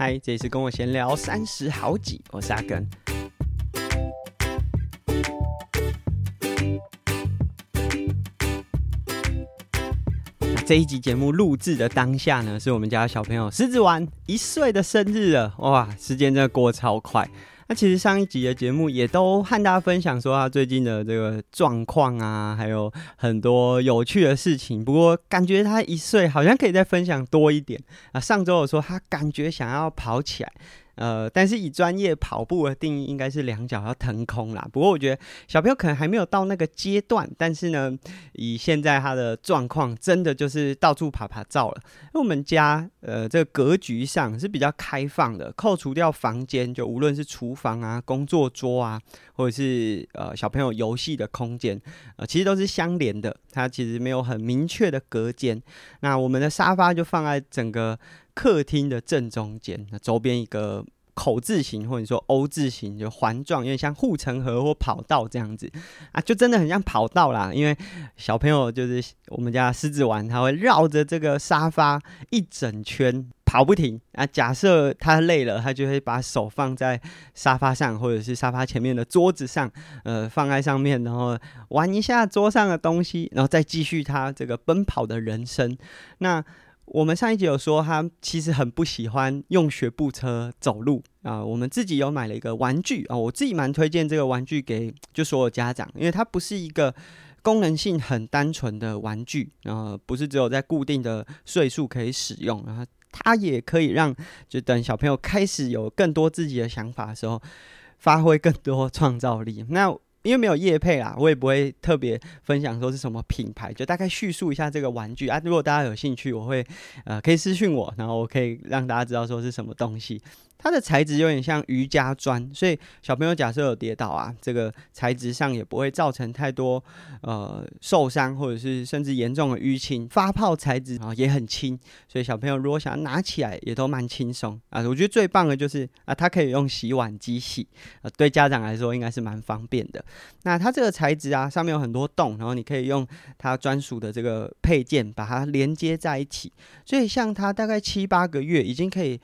嗨，这里是跟我闲聊三十好几，我是阿根。这一集节目录制的当下呢，是我们家小朋友狮子丸一岁的生日了。哇，时间真的过超快。那其实上一集的节目也都和大家分享说他最近的这个状况啊，还有很多有趣的事情。不过感觉他一岁好像可以再分享多一点啊。上周我说他感觉想要跑起来。呃，但是以专业跑步的定义，应该是两脚要腾空啦。不过我觉得小朋友可能还没有到那个阶段，但是呢，以现在他的状况，真的就是到处爬爬照了。因为我们家呃这个格局上是比较开放的，扣除掉房间，就无论是厨房啊、工作桌啊，或者是呃小朋友游戏的空间，呃其实都是相连的。它其实没有很明确的隔间。那我们的沙发就放在整个。客厅的正中间，那周边一个口字形或者说 O 字形，就环状，有点像护城河或跑道这样子啊，就真的很像跑道啦。因为小朋友就是我们家狮子玩，他会绕着这个沙发一整圈跑不停啊。假设他累了，他就会把手放在沙发上，或者是沙发前面的桌子上，呃，放在上面，然后玩一下桌上的东西，然后再继续他这个奔跑的人生。那我们上一集有说，他其实很不喜欢用学步车走路啊。我们自己有买了一个玩具啊，我自己蛮推荐这个玩具给就所有家长，因为它不是一个功能性很单纯的玩具啊，不是只有在固定的岁数可以使用，然后它也可以让就等小朋友开始有更多自己的想法的时候，发挥更多创造力。那因为没有夜配啦，我也不会特别分享说是什么品牌，就大概叙述一下这个玩具啊。如果大家有兴趣，我会呃可以私信我，然后我可以让大家知道说是什么东西。它的材质有点像瑜伽砖，所以小朋友假设有跌倒啊，这个材质上也不会造成太多呃受伤，或者是甚至严重的淤青。发泡材质啊也很轻，所以小朋友如果想要拿起来也都蛮轻松啊。我觉得最棒的就是啊，它可以用洗碗机洗啊，对家长来说应该是蛮方便的。那它这个材质啊，上面有很多洞，然后你可以用它专属的这个配件把它连接在一起，所以像它大概七八个月已经可以。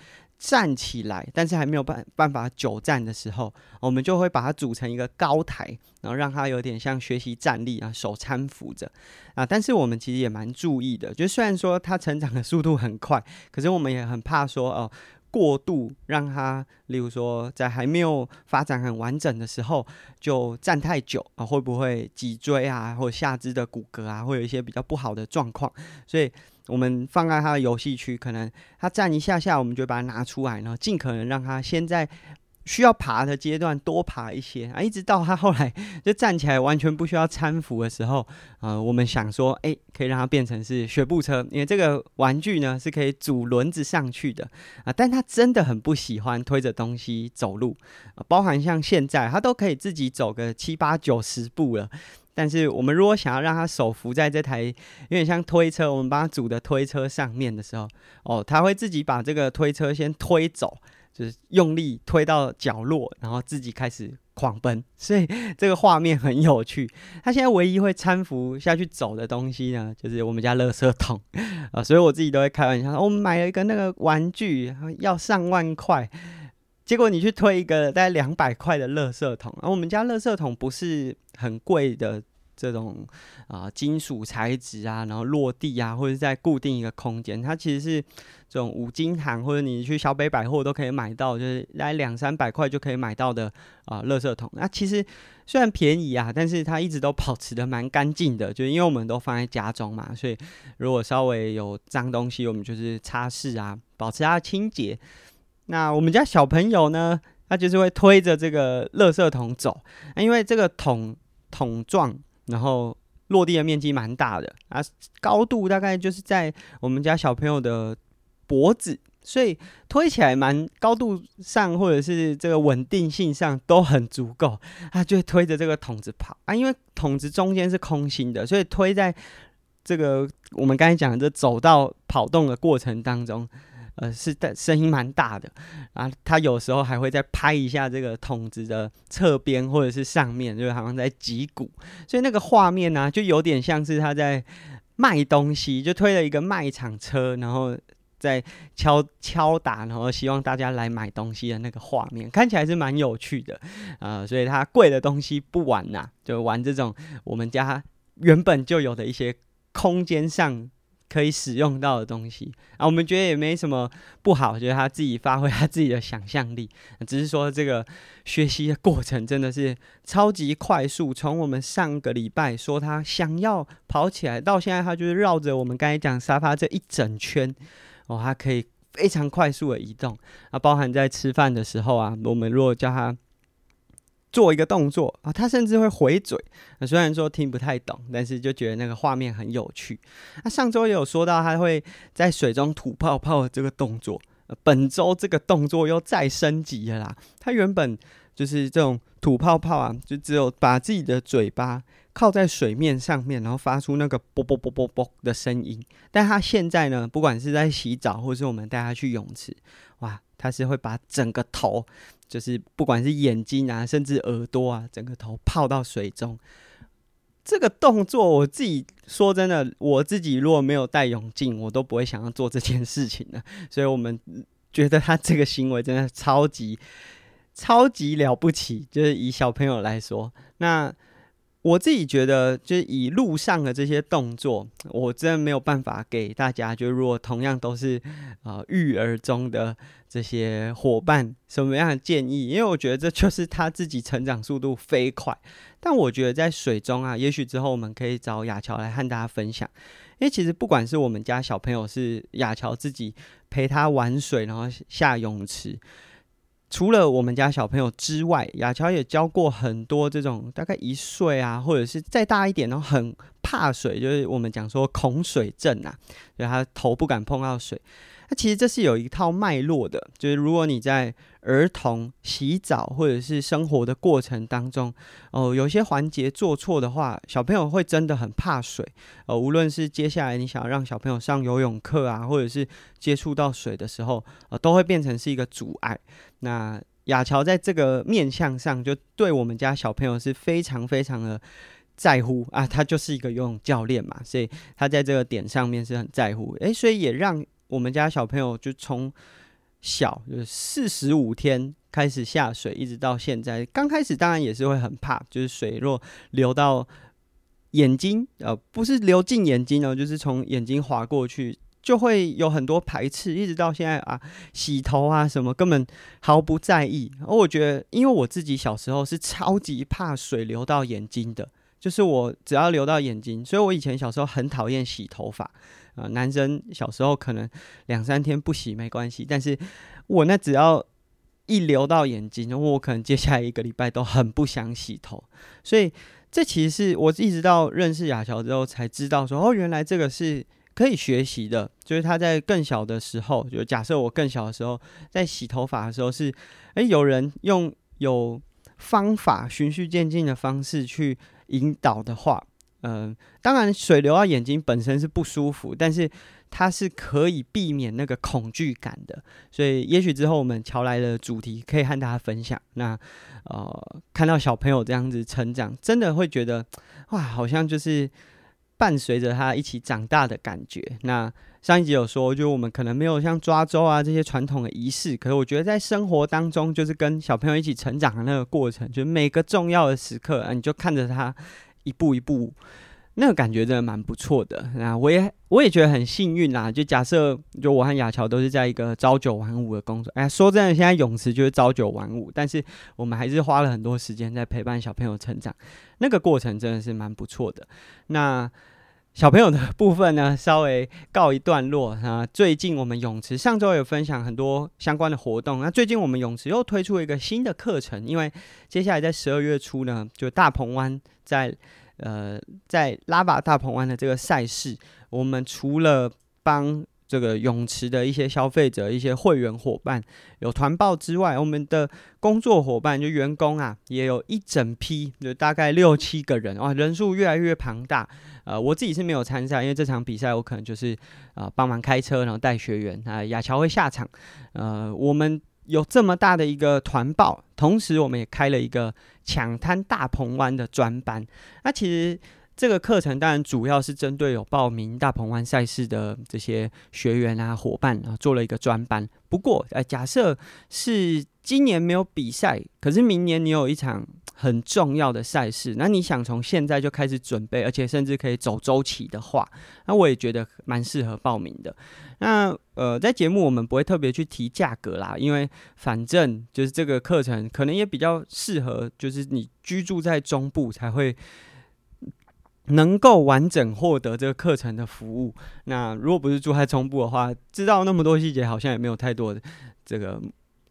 站起来，但是还没有办办法久站的时候，我们就会把它组成一个高台，然后让它有点像学习站立啊，手搀扶着啊。但是我们其实也蛮注意的，就虽然说它成长的速度很快，可是我们也很怕说哦，过度让它，例如说在还没有发展很完整的时候就站太久啊，会不会脊椎啊或者下肢的骨骼啊，会有一些比较不好的状况，所以。我们放在他的游戏区，可能他站一下下，我们就把它拿出来，然后尽可能让他先在需要爬的阶段多爬一些啊，一直到他后来就站起来完全不需要搀扶的时候，啊、呃，我们想说，哎，可以让他变成是学步车，因为这个玩具呢是可以组轮子上去的啊，但他真的很不喜欢推着东西走路，啊，包含像现在他都可以自己走个七八九十步了。但是我们如果想要让他手扶在这台有点像推车，我们帮他组的推车上面的时候，哦，他会自己把这个推车先推走，就是用力推到角落，然后自己开始狂奔。所以这个画面很有趣。他现在唯一会搀扶下去走的东西呢，就是我们家垃圾桶 啊。所以我自己都会开玩笑说，我们买了一个那个玩具要上万块。结果你去推一个大概两百块的垃圾桶，而我们家垃圾桶不是很贵的这种啊、金属材质啊，然后落地啊，或者在固定一个空间，它其实是这种五金行或者你去小北百货都可以买到，就是来两三百块就可以买到的啊、呃、垃圾桶。那其实虽然便宜啊，但是它一直都保持的蛮干净的，就因为我们都放在家中嘛，所以如果稍微有脏东西，我们就是擦拭啊，保持它的清洁。那我们家小朋友呢，他就是会推着这个垃圾桶走，因为这个桶桶状，然后落地的面积蛮大的啊，高度大概就是在我们家小朋友的脖子，所以推起来蛮高度上，或者是这个稳定性上都很足够，他就会推着这个桶子跑。啊，因为桶子中间是空心的，所以推在这个我们刚才讲的走到跑动的过程当中。呃，是的，声音蛮大的啊。他有时候还会再拍一下这个桶子的侧边或者是上面，就好像在击鼓。所以那个画面呢、就有点像是他在卖东西，就推了一个卖场车，然后在敲敲打，然后希望大家来买东西的那个画面，看起来是蛮有趣的、呃。所以他贵的东西不玩呐，就玩这种我们家原本就有的一些空间上。可以使用到的东西啊，我们觉得也没什么不好，觉得他自己发挥他自己的想象力，只是说这个学习的过程真的是超级快速。从我们上个礼拜说他想要跑起来，到现在他就是绕着我们刚才讲沙发这一整圈哦，他可以非常快速的移动啊，包含在吃饭的时候啊，我们如果叫他。做一个动作啊，他甚至会回嘴。那虽然说听不太懂，但是就觉得那个画面很有趣。那上周也有说到，他会在水中吐泡泡的这个动作。本周这个动作又再升级了啦。他原本就是这种吐泡泡啊，就只有把自己的嘴巴靠在水面上面，然后发出那个啵啵啵啵啵的声音。但他现在呢，不管是在洗澡，或是我们带他去泳池，哇，他是会把整个头。就是不管是眼睛啊，甚至耳朵啊，整个头泡到水中，这个动作我自己说真的，我自己如果没有戴泳镜，我都不会想要做这件事情的。所以我们觉得他这个行为真的超级超级了不起，就是以小朋友来说，那。我自己觉得，就是以路上的这些动作，我真的没有办法给大家。就如果同样都是呃育儿中的这些伙伴，什么样的建议？因为我觉得这就是他自己成长速度飞快。但我觉得在水中啊，也许之后我们可以找雅乔来和大家分享。因为其实不管是我们家小朋友，是雅乔自己陪他玩水，然后下泳池。除了我们家小朋友之外，雅乔也教过很多这种大概一岁啊，或者是再大一点，然后很怕水，就是我们讲说恐水症啊，就他头不敢碰到水。那其实这是有一套脉络的，就是如果你在儿童洗澡或者是生活的过程当中，哦、有些环节做错的话，小朋友会真的很怕水。呃，无论是接下来你想要让小朋友上游泳课啊，或者是接触到水的时候，呃，都会变成是一个阻碍。那雅乔在这个面向上，就对我们家小朋友是非常非常的在乎啊，他就是一个游泳教练嘛，所以他在这个点上面是很在乎。诶，所以也让。我们家小朋友就从小就是四十五天开始下水，一直到现在。刚开始当然也是会很怕，就是水若流到眼睛，呃，不是流进眼睛哦，就是从眼睛滑过去，就会有很多排斥。一直到现在啊，洗头啊什么根本毫不在意。而我觉得，因为我自己小时候是超级怕水流到眼睛的，就是我只要流到眼睛，所以我以前小时候很讨厌洗头发。啊、男生小时候可能两三天不洗没关系，但是我那只要一流到眼睛，我可能接下来一个礼拜都很不想洗头。所以这其实是我一直到认识雅乔之后才知道说，哦，原来这个是可以学习的。就是他在更小的时候，就假设我更小的时候在洗头发的时候是，诶、欸，有人用有方法循序渐进的方式去引导的话。嗯、当然，水流到眼睛本身是不舒服，但是它是可以避免那个恐惧感的。所以，也许之后我们乔来的主题可以和大家分享。那呃，看到小朋友这样子成长，真的会觉得哇，好像就是伴随着他一起长大的感觉。那上一集有说，就我们可能没有像抓周啊这些传统的仪式，可是我觉得在生活当中，就是跟小朋友一起成长的那个过程，就每个重要的时刻，啊，你就看着他。一步一步，那个感觉真的蛮不错的。那我也我也觉得很幸运啦。就假设，就我和雅乔都是在一个朝九晚五的工作。哎，说真的，现在泳池就是朝九晚五，但是我们还是花了很多时间在陪伴小朋友成长。那个过程真的是蛮不错的。那小朋友的部分呢，稍微告一段落啊。最近我们泳池上周有分享很多相关的活动。那最近我们泳池又推出一个新的课程，因为接下来在十二月初呢，就大鹏湾。在呃，在拉巴大鹏湾的这个赛事，我们除了帮这个泳池的一些消费者、一些会员伙伴有团报之外，我们的工作伙伴就员工啊，也有一整批，就大概六七个人哇，人数越来越庞大。呃，我自己是没有参赛，因为这场比赛我可能就是啊帮忙开车，然后带学员啊，雅乔会下场。呃，我们。有这么大的一个团报，同时我们也开了一个抢滩大鹏湾的专班。那其实这个课程当然主要是针对有报名大鹏湾赛事的这些学员啊、伙伴啊，做了一个专班。不过，呃，假设是今年没有比赛，可是明年你有一场很重要的赛事，那你想从现在就开始准备，而且甚至可以走周期的话，那我也觉得蛮适合报名的。那呃，在节目我们不会特别去提价格啦，因为反正就是这个课程可能也比较适合，就是你居住在中部才会。能够完整获得这个课程的服务，那如果不是住在中部的话，知道那么多细节好像也没有太多的这个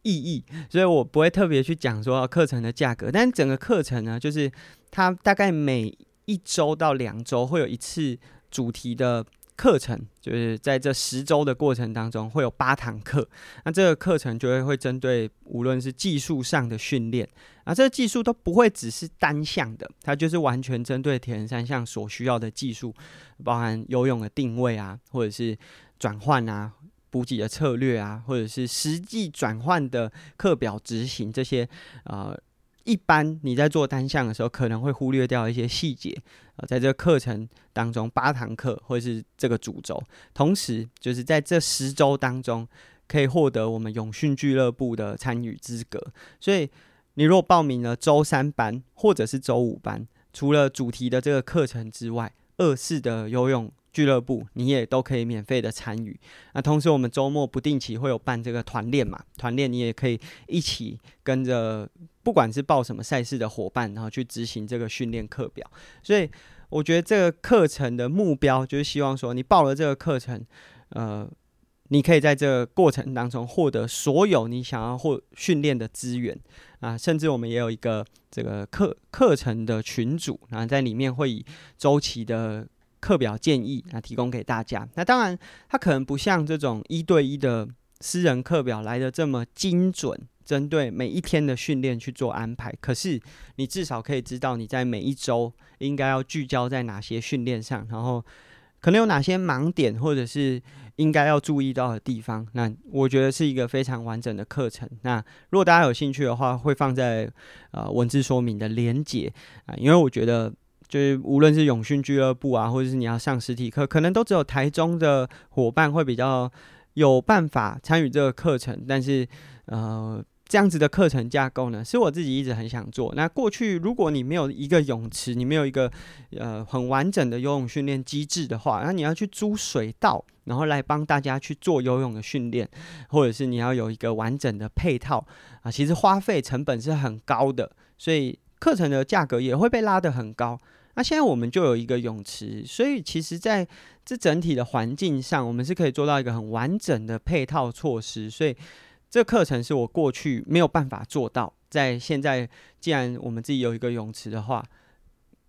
意义，所以我不会特别去讲说课程的价格。但整个课程呢，就是它大概每一周到两周会有一次主题的。课程就是在这十周的过程当中会有八堂课，那这个课程就会会针对无论是技术上的训练，啊，这个技术都不会只是单项的，它就是完全针对铁人三项所需要的技术，包含游泳的定位啊，或者是转换啊、补给的策略啊，或者是实际转换的课表执行这些，呃。一般你在做单项的时候，可能会忽略掉一些细节。呃，在这个课程当中，八堂课或是这个主轴，同时就是在这十周当中，可以获得我们永训俱乐部的参与资格。所以，你如果报名了周三班或者是周五班，除了主题的这个课程之外，二四的游泳。俱乐部你也都可以免费的参与。那同时我们周末不定期会有办这个团练嘛，团练你也可以一起跟着，不管是报什么赛事的伙伴，然后去执行这个训练课表。所以我觉得这个课程的目标就是希望说，你报了这个课程，呃，你可以在这个过程当中获得所有你想要获训练的资源啊，甚至我们也有一个这个课课程的群组，然后在里面会以周期的。课表建议啊，提供给大家。那当然，它可能不像这种一对一的私人课表来的这么精准，针对每一天的训练去做安排。可是，你至少可以知道你在每一周应该要聚焦在哪些训练上，然后可能有哪些盲点，或者是应该要注意到的地方。那我觉得是一个非常完整的课程。那如果大家有兴趣的话，会放在呃文字说明的连结啊，因为我觉得。就是无论是永训俱乐部啊，或者是你要上实体课，可能都只有台中的伙伴会比较有办法参与这个课程。但是，呃，这样子的课程架构呢，是我自己一直很想做。那过去如果你没有一个泳池，你没有一个呃很完整的游泳训练机制的话，那你要去租水道，然后来帮大家去做游泳的训练，或者是你要有一个完整的配套啊，其实花费成本是很高的，所以课程的价格也会被拉得很高。那现在我们就有一个泳池，所以其实在这整体的环境上，我们是可以做到一个很完整的配套措施。所以这课程是我过去没有办法做到，在现在既然我们自己有一个泳池的话，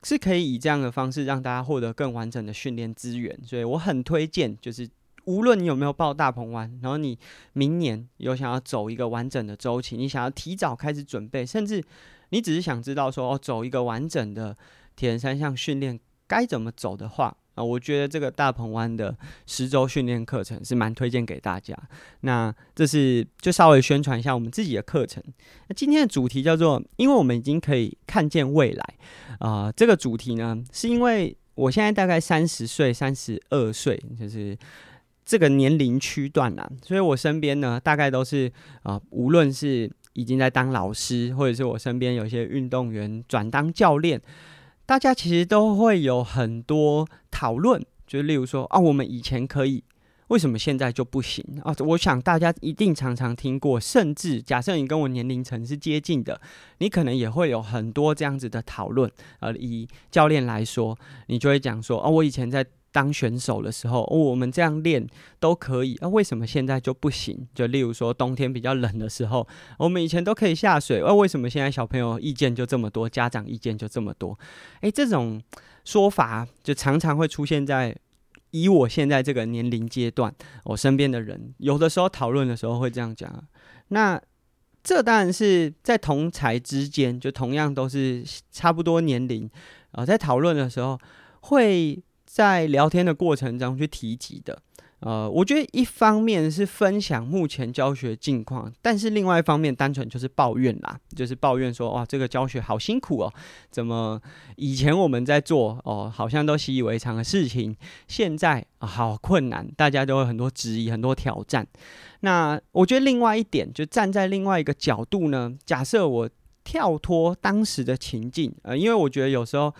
是可以以这样的方式让大家获得更完整的训练资源。所以我很推荐，就是无论你有没有报大鹏湾，然后你明年有想要走一个完整的周期，你想要提早开始准备，甚至你只是想知道说哦，走一个完整的。铁人三项训练该怎么走的话啊，我觉得这个大鹏湾的十周训练课程是蛮推荐给大家。那这是就稍微宣传一下我们自己的课程。那今天的主题叫做“因为我们已经可以看见未来”啊、这个主题呢，是因为我现在大概三十岁、三十二岁，就是这个年龄区段啦，所以我身边呢，大概都是啊、无论是已经在当老师，或者是我身边有些运动员转当教练。大家其实都会有很多讨论，就例如说啊，我们以前可以，为什么现在就不行啊？我想大家一定常常听过，甚至假设你跟我年龄层是接近的，你可能也会有很多这样子的讨论。呃，以教练来说，你就会讲说啊，我以前在。当选手的时候，我们这样练都可以，那，为什么现在就不行？就例如说冬天比较冷的时候，我们以前都可以下水，那，为什么现在小朋友意见就这么多，家长意见就这么多？诶，这种说法就常常会出现在以我现在这个年龄阶段，我身边的人有的时候讨论的时候会这样讲。那这当然是在同才之间，就同样都是差不多年龄啊，在讨论的时候会。在聊天的过程中去提及的，呃，我觉得一方面是分享目前教学近况，但是另外一方面单纯就是抱怨啦，就是抱怨说哇，这个教学好辛苦哦，怎么以前我们在做哦，好像都习以为常的事情，现在好困难，大家都有很多质疑，很多挑战。那我觉得另外一点，就站在另外一个角度呢，假设我跳脱当时的情境，呃，因为我觉得有时候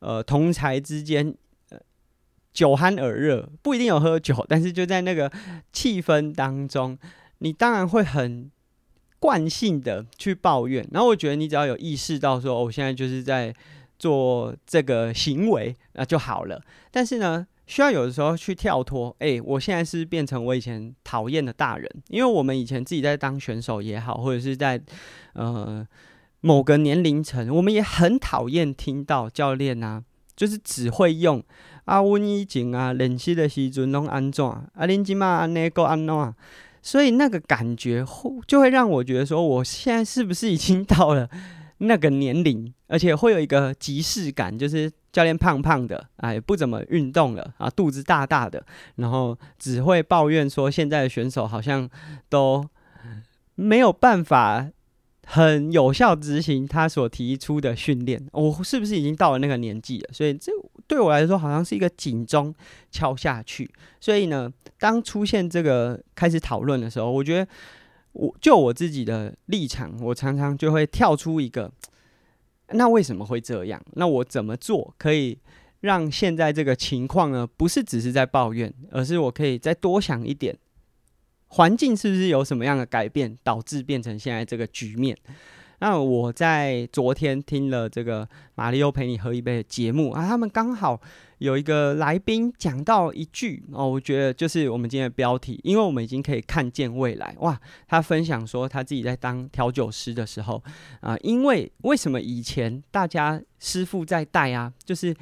呃同侪之间。酒酣耳热，不一定有喝酒，但是就在那个气氛当中，你当然会很惯性的去抱怨。然后我觉得你只要有意识到说，我现在就是在做这个行为，那就好了。但是呢，需要有的时候去跳脱。哎，我现在是变成我以前讨厌的大人，因为我们以前自己在当选手也好，或者是在呃某个年龄层，我们也很讨厌听到教练啊，就是只会用。啊，阮以前啊认识的时阵拢安怎？啊，恁即马安尼个安怎？所以那个感觉就会让我觉得说，我现在是不是已经到了那个年龄？而且会有一个即视感，就是教练胖胖的，哎，不怎么运动了啊，肚子大大的，然后只会抱怨说，现在的选手好像都没有办法。很有效执行他所提出的训练，我是不是已经到了那个年纪了？所以这对我来说好像是一个警钟敲下去。所以呢，当出现这个开始讨论的时候，我觉得我就我自己的立场，我常常就会跳出一个：那为什么会这样？那我怎么做可以让现在这个情况呢？不是只是在抱怨，而是我可以再多想一点。环境是不是有什么样的改变，导致变成现在这个局面？那我在昨天听了这个马里欧陪你喝一杯的节目啊，他们刚好有一个来宾讲到一句哦，我觉得就是我们今天的标题，因为我们已经可以看见未来哇。他分享说他自己在当调酒师的时候啊，因为为什么以前大家师傅在带啊，就是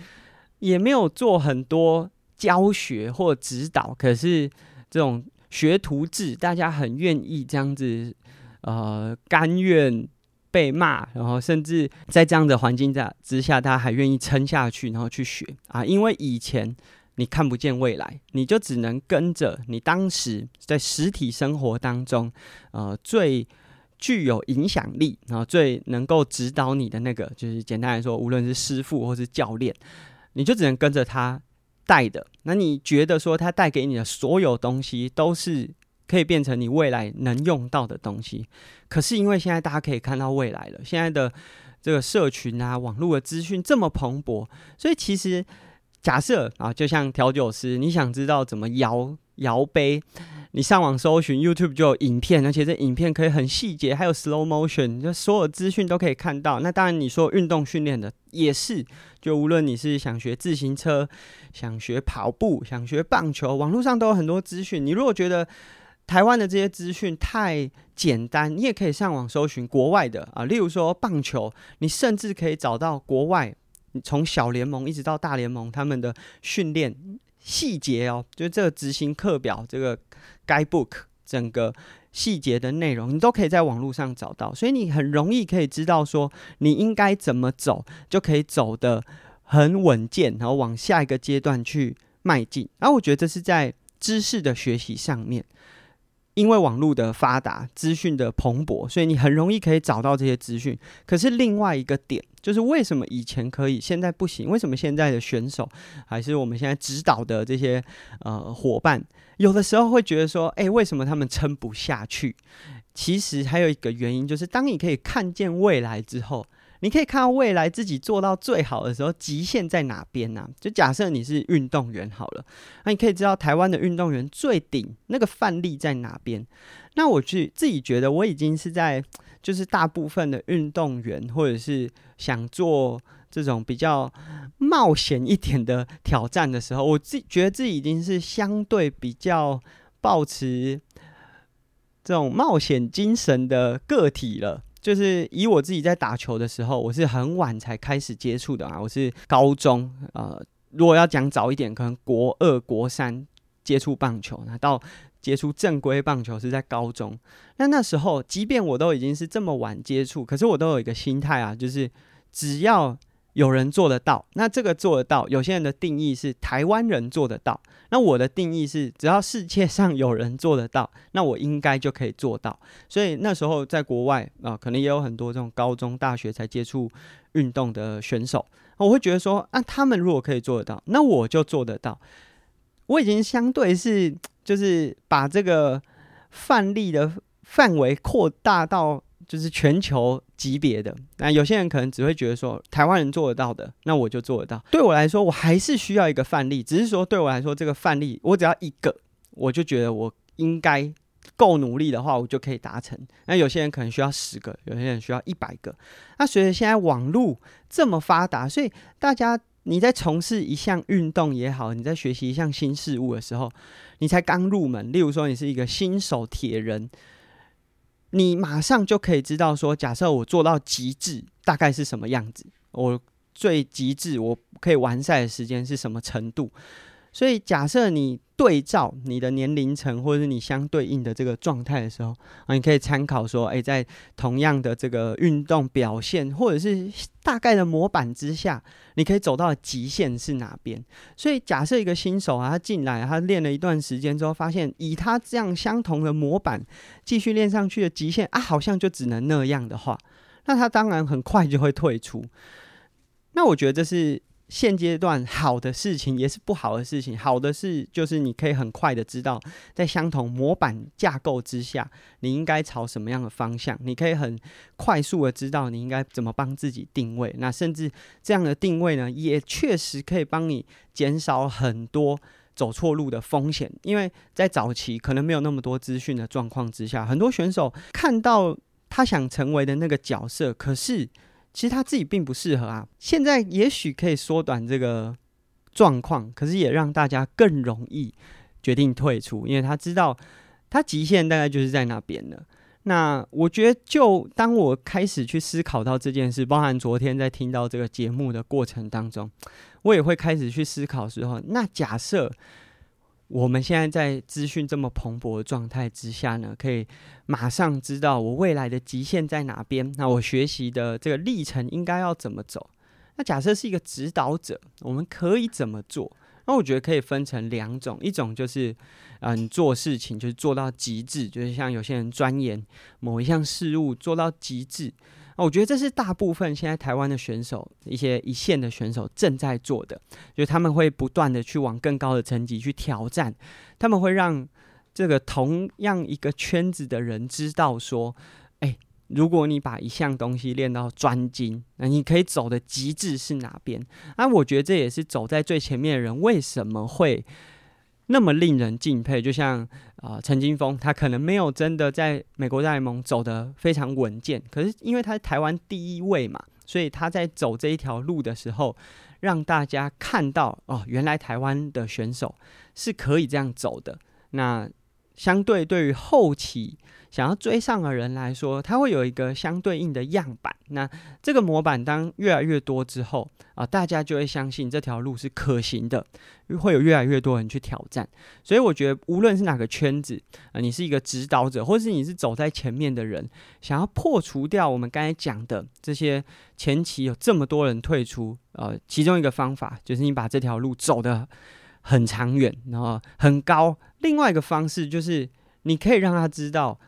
也没有做很多教学或指导，可是这种。学徒制，大家很愿意这样子，呃，甘愿被骂，然后甚至在这样的环境下之下，大家还愿意撑下去，然后去学啊。因为以前你看不见未来，你就只能跟着你当时在实体生活当中，呃，最具有影响力，然后最能够指导你的那个，就是简单来说，无论是师傅或是教练，你就只能跟着他。带的，那你觉得说他带给你的所有东西都是可以变成你未来能用到的东西？可是因为现在大家可以看到未来了，现在的这个社群啊、网络的资讯这么蓬勃，所以其实假设啊，就像调酒师，你想知道怎么摇摇杯。你上网搜寻 YouTube 就有影片，而且这影片可以很细节，还有 slow motion，就所有资讯都可以看到。那当然，你说运动训练的也是，就无论你是想学自行车、想学跑步、想学棒球，网络上都有很多资讯。你如果觉得台湾的这些资讯太简单，你也可以上网搜寻国外的啊，例如说棒球，你甚至可以找到国外，从小联盟一直到大联盟他们的训练细节哦，就这个执行课表这个。Guidebook 整个细节的内容，你都可以在网络上找到，所以你很容易可以知道说你应该怎么走，就可以走得很稳健，然后往下一个阶段去迈进。然后我觉得这是在知识的学习上面。因为网络的发达，资讯的蓬勃，所以你很容易可以找到这些资讯。可是另外一个点，就是为什么以前可以，现在不行？为什么现在的选手，还是我们现在指导的这些呃伙伴，有的时候会觉得说，诶，为什么他们撑不下去？其实还有一个原因，就是当你可以看见未来之后。你可以看到未来自己做到最好的时候，极限在哪边呢？就假设你是运动员好了，那你可以知道台湾的运动员最顶那个范例在哪边。那我去自己觉得我已经是在，就是大部分的运动员或者是想做这种比较冒险一点的挑战的时候，我自己觉得自己已经是相对比较抱持这种冒险精神的个体了。就是以我自己在打球的时候，我是很晚才开始接触的啊。我是高中，呃，如果要讲早一点，可能国二、国三接触棒球，那到接触正规棒球是在高中。那那时候，即便我都已经是这么晚接触，可是我都有一个心态啊，就是只要有人做得到，那这个做得到，有些人的定义是台湾人做得到，那我的定义是只要世界上有人做得到，那我应该就可以做到。所以那时候在国外啊，可能也有很多这种高中、大学才接触运动的选手，我会觉得说，啊，他们如果可以做得到，那我就做得到。我已经相对是就是把这个范例的范围扩大到。就是全球级别的，那有些人可能只会觉得说台湾人做得到的，那我就做得到。对我来说，我还是需要一个范例，只是说对我来说，这个范例我只要一个，我就觉得我应该够努力的话，我就可以达成。那有些人可能需要十个，有些人需要一百个。那随着现在网络这么发达，所以大家你在从事一项运动也好，你在学习一项新事物的时候，你才刚入门，例如说你是一个新手铁人。你马上就可以知道说，假设我做到极致，大概是什么样子？我最极致，我可以完赛的时间是什么程度？所以，假设你对照你的年龄层，或者是你相对应的这个状态的时候，啊，你可以参考说，诶，在同样的这个运动表现，或者是大概的模板之下，你可以走到极限是哪边？所以，假设一个新手啊，他进来，他练了一段时间之后，发现以他这样相同的模板继续练上去的极限啊，好像就只能那样的话，那他当然很快就会退出。那我觉得这是。现阶段好的事情也是不好的事情。好的是，就是你可以很快的知道，在相同模板架构之下，你应该朝什么样的方向。你可以很快速的知道你应该怎么帮自己定位。那甚至这样的定位呢，也确实可以帮你减少很多走错路的风险。因为在早期可能没有那么多资讯的状况之下，很多选手看到他想成为的那个角色，可是。其实他自己并不适合啊。现在也许可以缩短这个状况，可是也让大家更容易决定退出，因为他知道他极限大概就是在那边了。那我觉得，就当我开始去思考到这件事，包含昨天在听到这个节目的过程当中，我也会开始去思考时候，那假设。我们现在在资讯这么蓬勃的状态之下呢，可以马上知道我未来的极限在哪边。那我学习的这个历程应该要怎么走？那假设是一个指导者，我们可以怎么做？那我觉得可以分成两种，一种就是，嗯，做事情就是做到极致，就是像有些人钻研某一项事物做到极致。我觉得这是大部分现在台湾的选手，一些一线的选手正在做的，就他们会不断的去往更高的层级去挑战，他们会让这个同样一个圈子的人知道说，哎，如果你把一项东西练到专精，那你可以走的极致是哪边？啊，我觉得这也是走在最前面的人为什么会。那么令人敬佩，就像啊、陈金锋，他可能没有真的在美国大联盟走得非常稳健，可是因为他是台湾第一位嘛，所以他在走这一条路的时候，让大家看到哦，原来台湾的选手是可以这样走的。那相对对于后期想要追上的人来说，他会有一个相对应的样板。那这个模板当越来越多之后啊，大家就会相信这条路是可行的，会有越来越多人去挑战。所以我觉得，无论是哪个圈子啊，你是一个指导者，或是你是走在前面的人，想要破除掉我们刚才讲的这些前期有这么多人退出，呃，其中一个方法就是你把这条路走得很长远，然后很高。另外一个方式就是，你可以让他知道，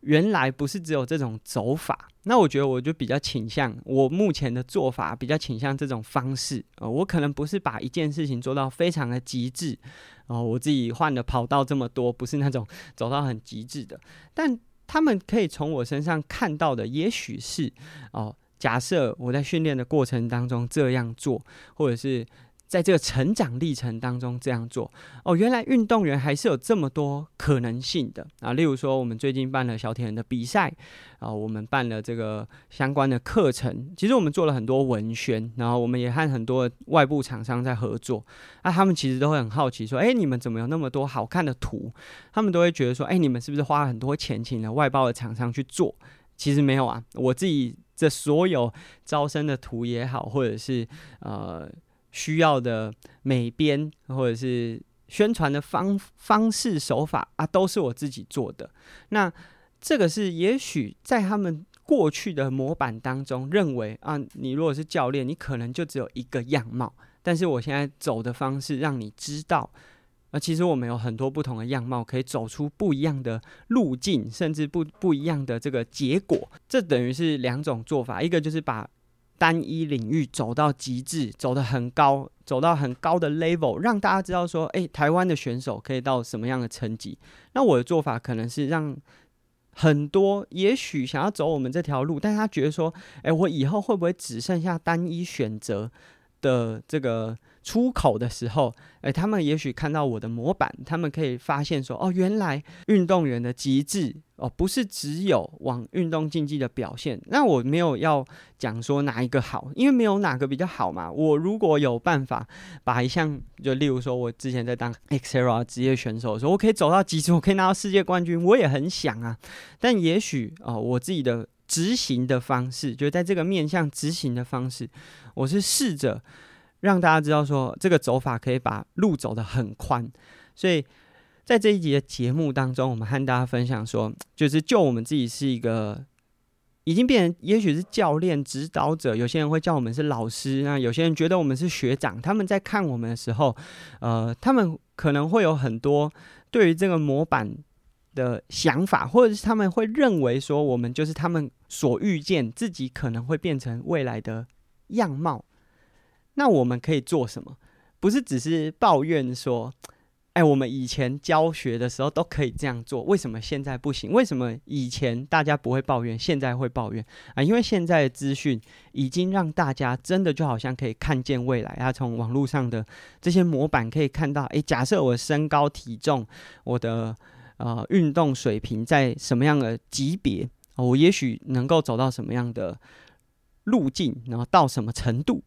原来不是只有这种走法。那我觉得我就比较倾向，我目前的做法比较倾向这种方式。呃，我可能不是把一件事情做到非常的极致，哦，我自己换的跑道这么多，不是那种走到很极致的。但他们可以从我身上看到的，也许是哦，假设我在训练的过程当中这样做，或者是。在这个成长历程当中这样做哦，原来运动员还是有这么多可能性的啊！例如说，我们最近办了小铁人的比赛啊，我们办了这个相关的课程。其实我们做了很多文宣，然后我们也和很多外部厂商在合作。啊，他们其实都会很好奇说：“哎，你们怎么有那么多好看的图？”他们都会觉得说：“哎，你们是不是花了很多钱请了外包的厂商去做？”其实没有啊，我自己这所有招生的图也好，或者是呃。需要的美编或者是宣传的方方式手法啊，都是我自己做的。那这个是也许在他们过去的模板当中认为啊，你如果是教练，你可能就只有一个样貌。但是我现在走的方式，让你知道，啊，其实我们有很多不同的样貌，可以走出不一样的路径，甚至不不一样的这个结果。这等于是两种做法，一个就是把单一领域走到极致，走得很高，走到很高的 level，让大家知道说，诶，台湾的选手可以到什么样的层级。那我的做法可能是让很多也许想要走我们这条路，但他觉得说，诶，我以后会不会只剩下单一选择？的这个出口的时候，诶，他们也许看到我的模板，他们可以发现说，哦，原来运动员的极致哦，不是只有往运动竞技的表现。那我没有要讲说哪一个好，因为没有哪个比较好嘛。我如果有办法把一项，就例如说，我之前在当 Xterra 职业选手的时候，我可以走到极致，我可以拿到世界冠军，我也很想啊。但也许哦，我自己的。执行的方式，就在这个面向执行的方式，我是试着让大家知道说，这个走法可以把路走得很宽。所以在这一集的节目当中，我们和大家分享说，就是就我们自己是一个已经变成，也许是教练、指导者，有些人会叫我们是老师，那有些人觉得我们是学长。他们在看我们的时候，呃，他们可能会有很多对于这个模板的想法，或者是他们会认为说，我们就是他们所预见自己可能会变成未来的样貌。那我们可以做什么？不是只是抱怨说，哎，我们以前教学的时候都可以这样做，为什么现在不行？为什么以前大家不会抱怨，现在会抱怨啊？因为现在的资讯已经让大家真的就好像可以看见未来。他从网络上的这些模板可以看到，哎，假设我身高体重，我的。呃，运动水平在什么样的级别？我也许能够走到什么样的路径，然后到什么程度？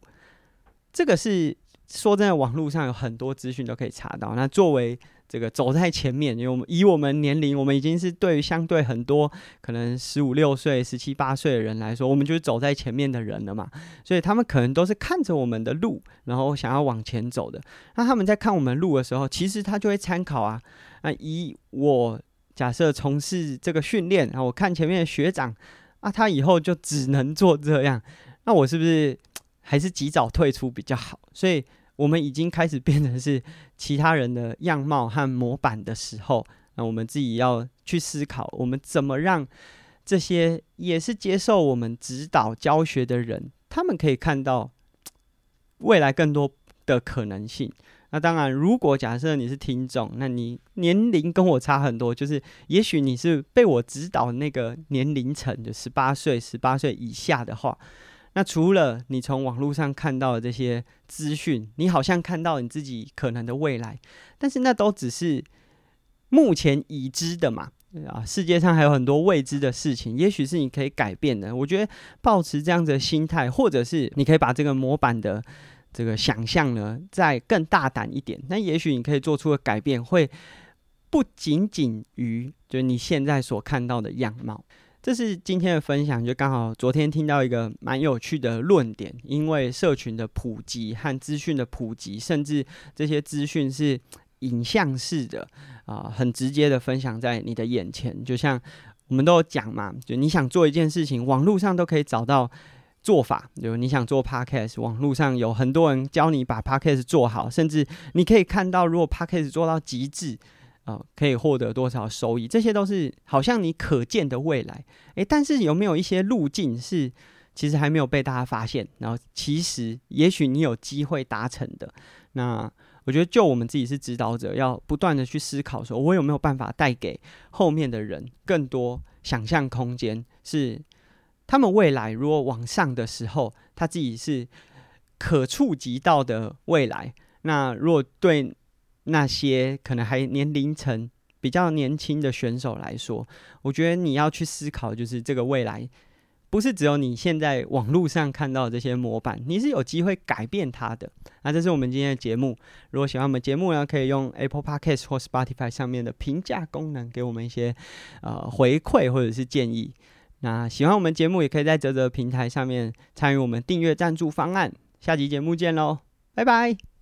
这个是说真的，网络上有很多资讯都可以查到。那作为这个走在前面，因为我们以我们年龄，我们已经是对于相对很多可能十五六岁、十七八岁的人来说，我们就是走在前面的人了嘛。所以他们可能都是看着我们的路，然后想要往前走的。那他们在看我们路的时候，其实他就会参考啊。那以我假设从事这个训练，然后我看前面的学长啊，他以后就只能做这样，那我是不是还是及早退出比较好？所以我们已经开始变成是其他人的样貌和模板的时候，那我们自己要去思考，我们怎么让这些也是接受我们指导教学的人，他们可以看到未来更多的可能性。那当然，如果假设你是听众，那你年龄跟我差很多，就是也许你是被我指导那个年龄层，就十八岁、十八岁以下的话，那除了你从网络上看到的这些资讯，你好像看到你自己可能的未来，但是那都只是目前已知的嘛，啊，世界上还有很多未知的事情，也许是你可以改变的。我觉得抱持这样子的心态，或者是你可以把这个模板的。这个想象呢，再更大胆一点，那也许你可以做出的改变，会不仅仅于就是你现在所看到的样貌。这是今天的分享，就刚好昨天听到一个蛮有趣的论点，因为社群的普及和资讯的普及，甚至这些资讯是影像式的啊、很直接的分享在你的眼前。就像我们都有讲嘛，就你想做一件事情，网络上都可以找到。做法，就你想做 podcast，网络上有很多人教你把 podcast 做好，甚至你可以看到，如果 podcast 做到极致，呃，可以获得多少收益，这些都是好像你可见的未来。诶，但是有没有一些路径是其实还没有被大家发现？然后其实也许你有机会达成的。那我觉得，就我们自己是指导者，要不断的去思考，说我有没有办法带给后面的人更多想象空间？是。他们未来如果往上的时候，他自己是可触及到的未来。那如果对那些可能还年龄层比较年轻的选手来说，我觉得你要去思考，就是这个未来不是只有你现在网络上看到的这些模板，你是有机会改变它的。那这是我们今天的节目。如果喜欢我们节目呢，可以用 Apple Podcast 或 Spotify 上面的评价功能给我们一些呃回馈或者是建议。那喜欢我们节目，也可以在泽泽平台上面参与我们订阅赞助方案。下集节目见喽，拜拜。